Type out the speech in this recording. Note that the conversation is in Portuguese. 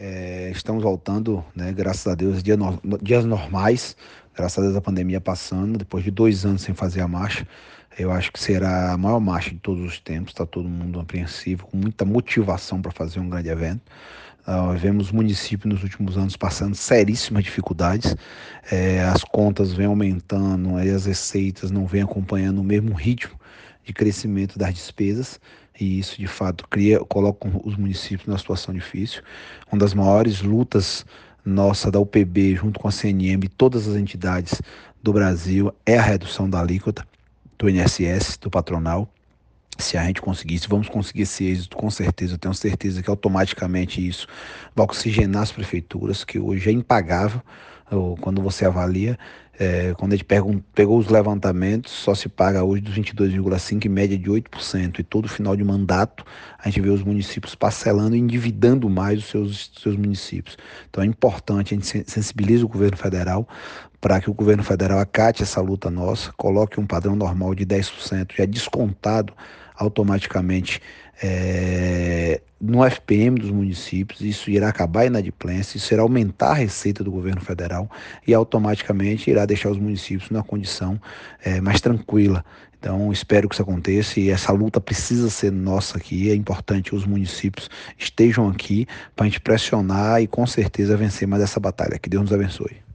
É, estamos voltando, né, graças a Deus, dia no, dias normais, graças a Deus a pandemia passando, depois de dois anos sem fazer a marcha. Eu acho que será a maior marcha de todos os tempos, está todo mundo apreensivo, com muita motivação para fazer um grande evento. Uh, vemos municípios nos últimos anos passando seríssimas dificuldades, é, as contas vêm aumentando, as receitas não vêm acompanhando o mesmo ritmo de crescimento das despesas e isso de fato cria, coloca os municípios numa situação difícil. Uma das maiores lutas nossa da UPB junto com a CNM e todas as entidades do Brasil é a redução da alíquota do INSS, do patronal. Se a gente conseguisse, vamos conseguir esse êxito com certeza. Eu tenho certeza que automaticamente isso vai oxigenar as prefeituras, que hoje é impagável quando você avalia. É, quando a gente pegou, pegou os levantamentos, só se paga hoje dos 22,5% em média de 8%. E todo final de mandato a gente vê os municípios parcelando e endividando mais os seus, seus municípios. Então é importante, a gente sensibiliza o governo federal para que o governo federal acate essa luta nossa, coloque um padrão normal de 10%, já descontado automaticamente é, no FPM dos municípios, isso irá acabar inadimplência, isso irá aumentar a receita do governo federal e automaticamente irá deixar os municípios numa condição é, mais tranquila. Então, espero que isso aconteça e essa luta precisa ser nossa aqui. É importante que os municípios estejam aqui para a gente pressionar e com certeza vencer mais essa batalha. Que Deus nos abençoe.